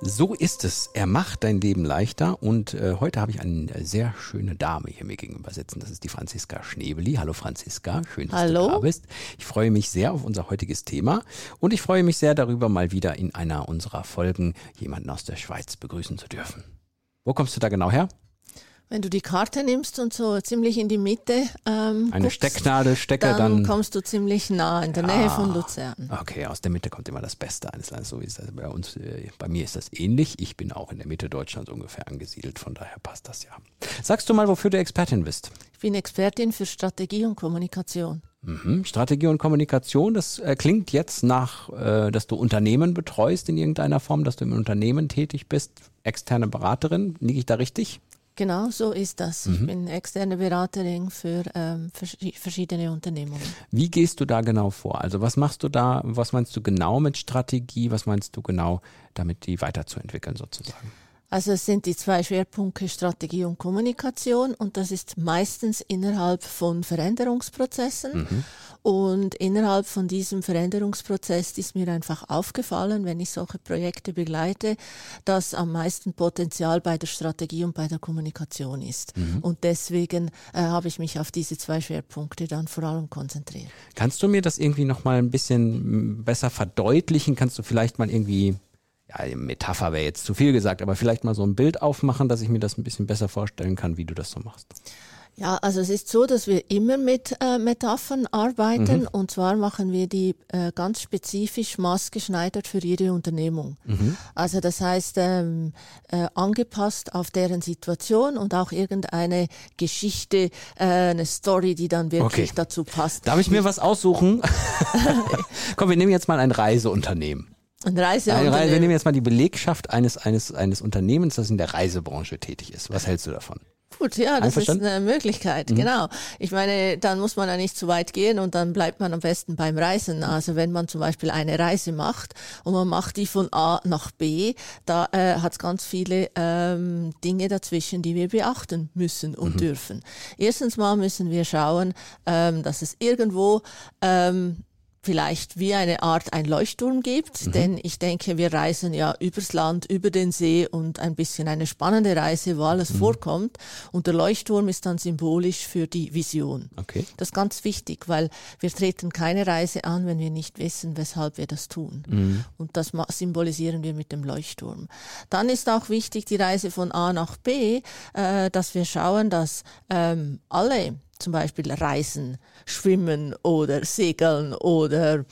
So ist es. Er macht dein Leben leichter und äh, heute habe ich eine sehr schöne Dame hier mir gegenüber sitzen. Das ist die Franziska Schnebeli. Hallo Franziska, schön, dass Hallo. du da bist. Ich freue mich sehr auf unser heutiges Thema und ich freue mich sehr darüber, mal wieder in einer unserer Folgen jemanden aus der Schweiz begrüßen zu dürfen. Wo kommst du da genau her? Wenn du die Karte nimmst und so ziemlich in die Mitte ähm, Eine guckst, Stecknadel stecke, dann, dann kommst du ziemlich nah in der Nähe von Luzern. Okay, aus der Mitte kommt immer das Beste eines Landes. So ist das bei uns. äh, Bei mir ist das ähnlich. Ich bin auch in der Mitte Deutschlands ungefähr angesiedelt. Von daher passt das ja. Sagst du mal, wofür du Expertin bist? Ich bin Expertin für Strategie und Kommunikation. Mhm. Strategie und Kommunikation, das äh, klingt jetzt nach, äh, dass du Unternehmen betreust in irgendeiner Form, dass du im Unternehmen tätig bist, externe Beraterin. Liege ich da richtig? Genau so ist das. Mhm. Ich bin externe Beraterin für ähm, vers- verschiedene Unternehmungen. Wie gehst du da genau vor? Also was machst du da, was meinst du genau mit Strategie, was meinst du genau damit, die weiterzuentwickeln sozusagen? Also es sind die zwei Schwerpunkte Strategie und Kommunikation und das ist meistens innerhalb von Veränderungsprozessen. Mhm. Und innerhalb von diesem Veränderungsprozess ist mir einfach aufgefallen, wenn ich solche Projekte begleite, dass am meisten Potenzial bei der Strategie und bei der Kommunikation ist. Mhm. Und deswegen äh, habe ich mich auf diese zwei Schwerpunkte dann vor allem konzentriert. Kannst du mir das irgendwie nochmal ein bisschen besser verdeutlichen? Kannst du vielleicht mal irgendwie, ja, Metapher wäre jetzt zu viel gesagt, aber vielleicht mal so ein Bild aufmachen, dass ich mir das ein bisschen besser vorstellen kann, wie du das so machst? Ja, also es ist so, dass wir immer mit äh, Metaphern arbeiten und zwar machen wir die äh, ganz spezifisch maßgeschneidert für jede Unternehmung. Also das heißt ähm, äh, angepasst auf deren Situation und auch irgendeine Geschichte, äh, eine Story, die dann wirklich Okay. dazu passt. Darf ich mir was aussuchen? Komm, wir nehmen jetzt mal ein Reiseunternehmen. Ein Ein Reise, wir nehmen Reiseunternehmen. jetzt mal die Belegschaft eines, eines, eines Unternehmens, das in der Reisebranche tätig ist. Was hältst du davon? Gut, ja, das ist eine Möglichkeit, genau. Ich meine, dann muss man ja nicht zu weit gehen und dann bleibt man am besten beim Reisen. Also wenn man zum Beispiel eine Reise macht und man macht die von A nach B, da äh, hat es ganz viele ähm, Dinge dazwischen, die wir beachten müssen und dürfen. Erstens mal müssen wir schauen, ähm, dass es irgendwo ähm, vielleicht wie eine Art ein Leuchtturm gibt, denn ich denke, wir reisen ja übers Land, über den See und ein bisschen eine spannende Reise, wo alles vorkommt. Und der Leuchtturm ist dann symbolisch für die Vision. Okay. Das ist ganz wichtig, weil wir treten keine Reise an, wenn wir nicht wissen, weshalb wir das tun. Und das symbolisieren wir mit dem Leuchtturm. Dann ist auch wichtig die Reise von A nach B, äh, dass wir schauen, dass ähm, alle zum Beispiel reisen, schwimmen oder segeln oder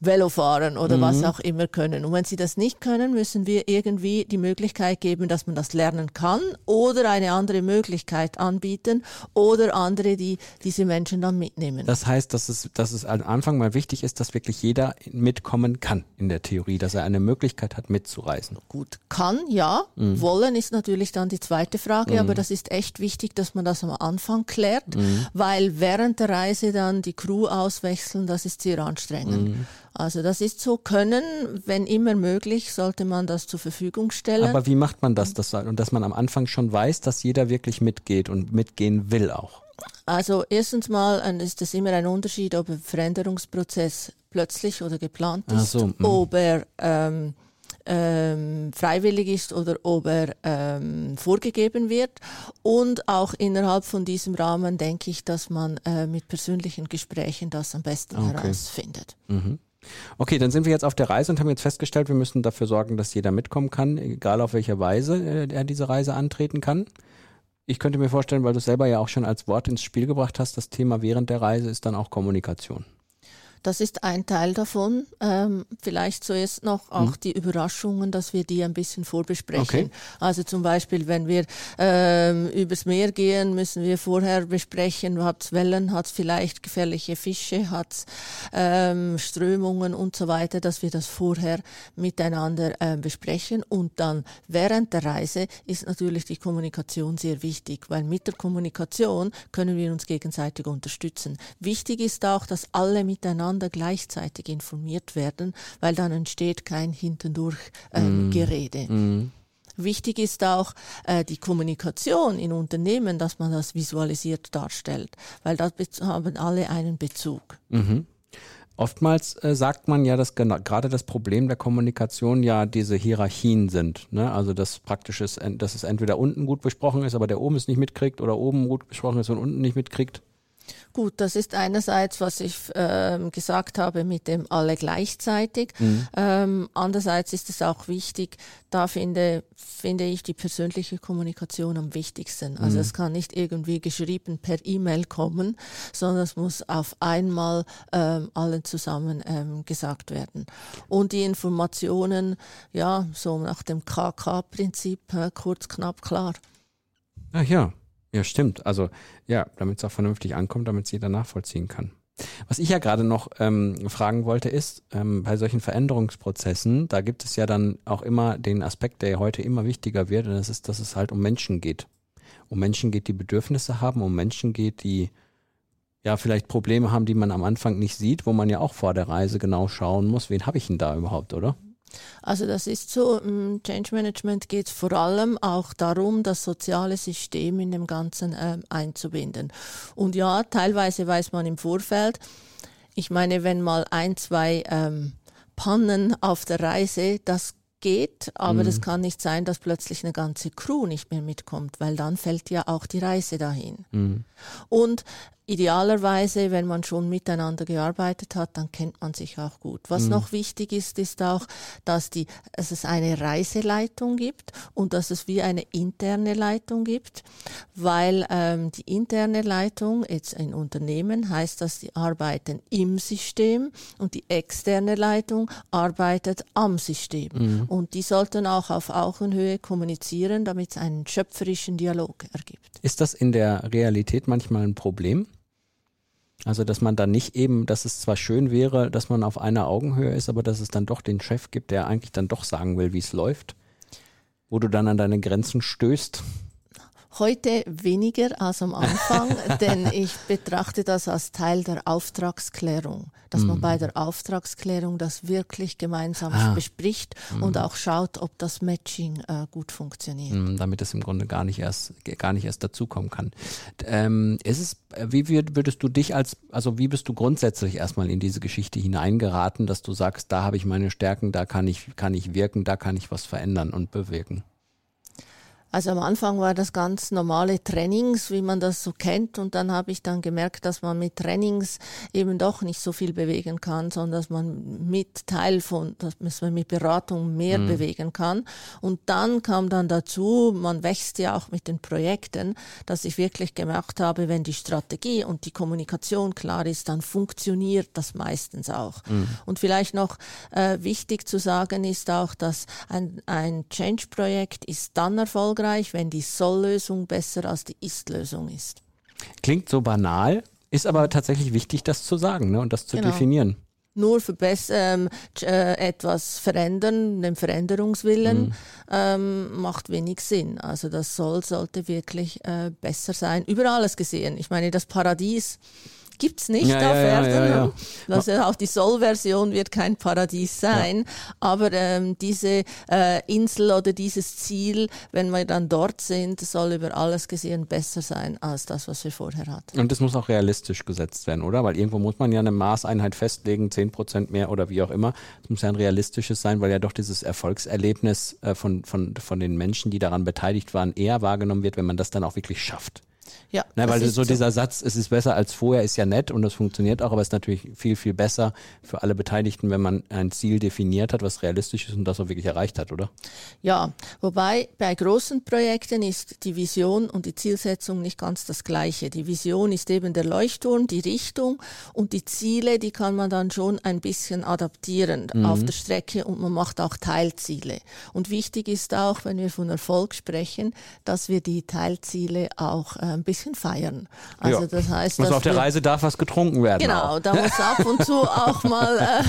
Velofahren oder was auch immer können. Und wenn sie das nicht können, müssen wir irgendwie die Möglichkeit geben, dass man das lernen kann oder eine andere Möglichkeit anbieten oder andere, die diese Menschen dann mitnehmen. Das heißt, dass es, dass es am Anfang mal wichtig ist, dass wirklich jeder mitkommen kann in der Theorie, dass er eine Möglichkeit hat, mitzureisen. Gut, kann, ja. Wollen ist natürlich dann die zweite Frage, aber das ist echt wichtig, dass man das am Anfang klärt, weil während der Reise dann die Crew auswechseln, das ist sehr anstrengend. Also das ist so können, wenn immer möglich, sollte man das zur Verfügung stellen. Aber wie macht man das, dass, und dass man am Anfang schon weiß, dass jeder wirklich mitgeht und mitgehen will auch? Also erstens mal ist es immer ein Unterschied, ob ein Veränderungsprozess plötzlich oder geplant ist, so, mhm. ob er ähm, ähm, freiwillig ist oder ob er ähm, vorgegeben wird. Und auch innerhalb von diesem Rahmen denke ich, dass man äh, mit persönlichen Gesprächen das am besten Okay. herausfindet. Okay, dann sind wir jetzt auf der Reise und haben jetzt festgestellt, wir müssen dafür sorgen, dass jeder mitkommen kann, egal auf welche Weise äh, er diese Reise antreten kann. Ich könnte mir vorstellen, weil du es selber ja auch schon als Wort ins Spiel gebracht hast, das Thema während der Reise ist dann auch Kommunikation. Das ist ein Teil davon. Ähm, vielleicht zuerst noch auch hm. die Überraschungen, dass wir die ein bisschen vorbesprechen. Okay. Also zum Beispiel, wenn wir ähm, übers Meer gehen, müssen wir vorher besprechen, hat es Wellen, hat es vielleicht gefährliche Fische, hat es ähm, Strömungen und so weiter, dass wir das vorher miteinander äh, besprechen. Und dann während der Reise ist natürlich die Kommunikation sehr wichtig, weil mit der Kommunikation können wir uns gegenseitig unterstützen. Wichtig ist auch, dass alle miteinander miteinander gleichzeitig informiert werden, weil dann entsteht kein hintendurch ähm, mm. Gerede. Mm. Wichtig ist auch äh, die Kommunikation in Unternehmen, dass man das visualisiert darstellt, weil da haben alle einen Bezug. Mhm. Oftmals äh, sagt man ja, dass gerade das Problem der Kommunikation ja diese Hierarchien sind. Ne? Also dass praktisch ist, dass es entweder unten gut besprochen ist, aber der oben es nicht mitkriegt, oder oben gut besprochen ist und unten nicht mitkriegt. Gut, das ist einerseits, was ich ähm, gesagt habe mit dem alle gleichzeitig. Mhm. Ähm, andererseits ist es auch wichtig, da finde, finde ich die persönliche Kommunikation am wichtigsten. Also mhm. es kann nicht irgendwie geschrieben per E-Mail kommen, sondern es muss auf einmal ähm, allen zusammen ähm, gesagt werden. Und die Informationen, ja, so nach dem KK-Prinzip, kurz, knapp, klar. Ach ja, ja, stimmt. Also ja, damit es auch vernünftig ankommt, damit es jeder nachvollziehen kann. Was ich ja gerade noch ähm, fragen wollte, ist, ähm, bei solchen Veränderungsprozessen, da gibt es ja dann auch immer den Aspekt, der heute immer wichtiger wird, und das ist, dass es halt um Menschen geht. Um Menschen geht, die Bedürfnisse haben, um Menschen geht, die ja vielleicht Probleme haben, die man am Anfang nicht sieht, wo man ja auch vor der Reise genau schauen muss, wen habe ich denn da überhaupt, oder? Also das ist so, im Change Management geht es vor allem auch darum, das soziale System in dem Ganzen äh, einzubinden. Und ja, teilweise weiß man im Vorfeld, ich meine, wenn mal ein, zwei ähm, Pannen auf der Reise, das geht, aber mhm. das kann nicht sein, dass plötzlich eine ganze Crew nicht mehr mitkommt, weil dann fällt ja auch die Reise dahin. Mhm. Und Idealerweise, wenn man schon miteinander gearbeitet hat, dann kennt man sich auch gut. Was mhm. noch wichtig ist, ist auch, dass, die, dass es eine Reiseleitung gibt und dass es wie eine interne Leitung gibt, weil ähm, die interne Leitung jetzt in Unternehmen heißt, dass die arbeiten im System und die externe Leitung arbeitet am System. Mhm. Und die sollten auch auf Augenhöhe kommunizieren, damit es einen schöpferischen Dialog ergibt. Ist das in der Realität manchmal ein Problem? Also, dass man dann nicht eben, dass es zwar schön wäre, dass man auf einer Augenhöhe ist, aber dass es dann doch den Chef gibt, der eigentlich dann doch sagen will, wie es läuft, wo du dann an deine Grenzen stößt. Heute weniger als am Anfang, denn ich betrachte das als Teil der Auftragsklärung, dass man bei mhm. der Auftragsklärung das wirklich gemeinsam ah. bespricht mm. und auch schaut, ob das Matching äh, gut funktioniert. Mm, damit es im Grunde gar nicht erst gar nicht erst dazukommen kann. Ähm, ist es, wie würdest du dich als, also wie bist du grundsätzlich erstmal in diese Geschichte hineingeraten, dass du sagst, da habe ich meine Stärken, da kann ich kann ich wirken, da kann ich was verändern und bewirken? Also am Anfang war das ganz normale Trainings, wie man das so kennt. Und dann habe ich dann gemerkt, dass man mit Trainings eben doch nicht so viel bewegen kann, sondern dass man mit Teil von, dass man mit Beratung mehr mhm. bewegen kann. Und dann kam dann dazu, man wächst ja auch mit den Projekten, dass ich wirklich gemerkt habe, wenn die Strategie und die Kommunikation klar ist, dann funktioniert das meistens auch. Mhm. Und vielleicht noch äh, wichtig zu sagen ist auch, dass ein, ein Change-Projekt ist dann erfolgreich, erfolgreich, wenn die Soll-Lösung besser als die Ist-Lösung ist. Klingt so banal, ist aber tatsächlich wichtig, das zu sagen ne, und das zu genau. definieren. Nur für ähm, äh, etwas verändern, den Veränderungswillen, mhm. ähm, macht wenig Sinn. Also das Soll sollte wirklich äh, besser sein. Über alles gesehen. Ich meine, das Paradies gibt es nicht ja, auf ja, Erden. Ja, Also auch die Soll-Version wird kein Paradies sein. Aber ähm, diese äh, Insel oder dieses Ziel, wenn wir dann dort sind, soll über alles gesehen besser sein als das, was wir vorher hatten. Und das muss auch realistisch gesetzt werden, oder? Weil irgendwo muss man ja eine Maßeinheit festlegen, 10 Prozent mehr oder wie auch immer. Es muss ja ein realistisches sein, weil ja doch dieses Erfolgserlebnis äh, von, von, von den Menschen, die daran beteiligt waren, eher wahrgenommen wird, wenn man das dann auch wirklich schafft. Ja, Na, weil so dieser Satz, es ist besser als vorher, ist ja nett und das funktioniert auch, aber es ist natürlich viel, viel besser für alle Beteiligten, wenn man ein Ziel definiert hat, was realistisch ist und das auch wirklich erreicht hat, oder? Ja, wobei bei großen Projekten ist die Vision und die Zielsetzung nicht ganz das gleiche. Die Vision ist eben der Leuchtturm, die Richtung und die Ziele, die kann man dann schon ein bisschen adaptieren auf der Strecke und man macht auch Teilziele. Und wichtig ist auch, wenn wir von Erfolg sprechen, dass wir die Teilziele auch äh, ein bisschen feiern. Also Ja. das heißt, Also auf der Reise darf was getrunken werden. Genau, Auch. da muss ab und zu auch mal äh,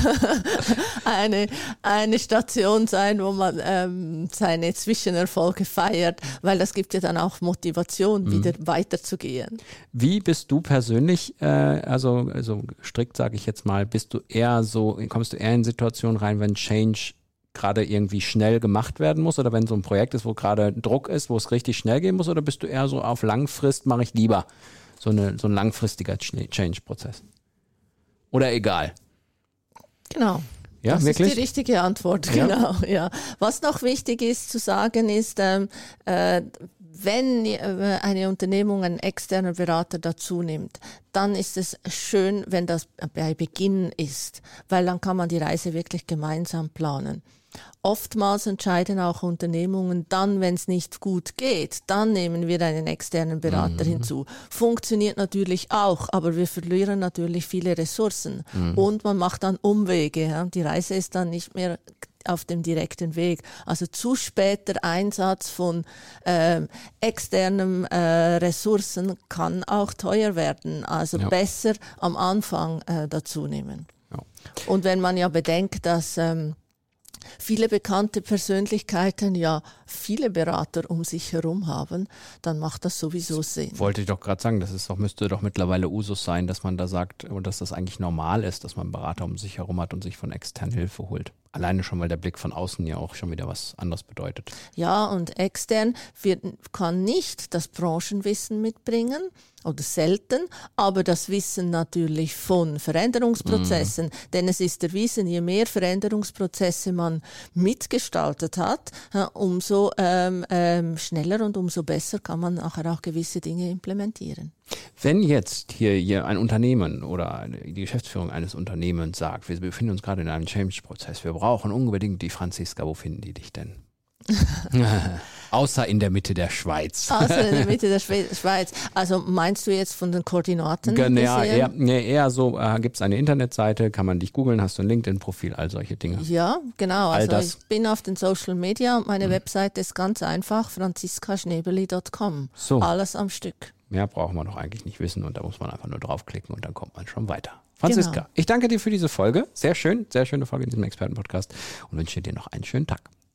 eine, eine Station sein, wo man ähm, seine Zwischenerfolge feiert, weil das gibt ja dann auch Motivation, Mhm. wieder weiterzugehen. Wie bist du persönlich, äh, also, also strikt sage ich jetzt mal, bist du eher so, kommst du eher in Situationen rein, wenn Change gerade irgendwie schnell gemacht werden muss oder wenn so ein Projekt ist, wo gerade Druck ist, wo es richtig schnell gehen muss oder bist du eher so auf Langfrist mache ich lieber so, eine, so ein langfristiger Ch- Change-Prozess? Oder egal? Genau. Ja, das wirklich? ist die richtige Antwort, Ja. genau. Ja. Was noch wichtig ist zu sagen ist, ähm, äh, wenn äh, eine Unternehmung einen externen Berater dazu nimmt, dann ist es schön, wenn das bei Beginn ist, weil dann kann man die Reise wirklich gemeinsam planen. Oftmals entscheiden auch Unternehmungen dann, wenn es nicht gut geht, dann nehmen wir einen externen Berater hinzu. Funktioniert natürlich auch, aber wir verlieren natürlich viele Ressourcen und man macht dann Umwege. Ja. Die Reise ist dann nicht mehr auf dem direkten Weg. Also zu später Einsatz von ähm, externen äh, Ressourcen kann auch teuer werden. Also Ja. besser am Anfang äh, dazu nehmen. Ja. Und wenn man ja bedenkt, dass ähm, viele bekannte Persönlichkeiten ja viele Berater um sich herum haben, dann macht das sowieso Sinn. Wollte ich doch gerade sagen, das ist doch, müsste doch mittlerweile Usus sein, dass man da sagt, und dass das eigentlich normal ist, dass man Berater um sich herum hat und sich von extern Hilfe holt. Alleine schon, weil der Blick von außen ja auch schon wieder was anderes bedeutet. Ja, und extern wird, kann nicht das Branchenwissen mitbringen oder selten, aber das Wissen natürlich von Veränderungsprozessen. Denn es ist erwiesen, je mehr Veränderungsprozesse man mitgestaltet hat, äh, umso ähm, ähm, schneller und umso besser kann man nachher auch gewisse Dinge implementieren. Wenn jetzt hier, hier ein Unternehmen oder die Geschäftsführung eines Unternehmens sagt, wir befinden uns gerade in einem Change-Prozess, wir brauchen unbedingt die Franziska, wo finden die dich denn? Außer in der Mitte der Schweiz. Also in der Mitte der Schwe- Schweiz. Also meinst du jetzt von den Koordinaten? Genau, ja, eher, nee, eher so, äh, gibt es eine Internetseite, kann man dich googeln, hast du ein LinkedIn-Profil, all solche Dinge. Ja, genau. All Also das. Mhm. ich bin auf den Social Media und meine Webseite ist ganz einfach, franziskaschnebeli.com. So. Alles am Stück. Mehr braucht man doch eigentlich nicht wissen und da muss man einfach nur draufklicken und dann kommt man schon weiter. Franziska, Genau. ich danke dir für diese Folge. Sehr schön, sehr schöne Folge in diesem Expertenpodcast und wünsche dir noch einen schönen Tag.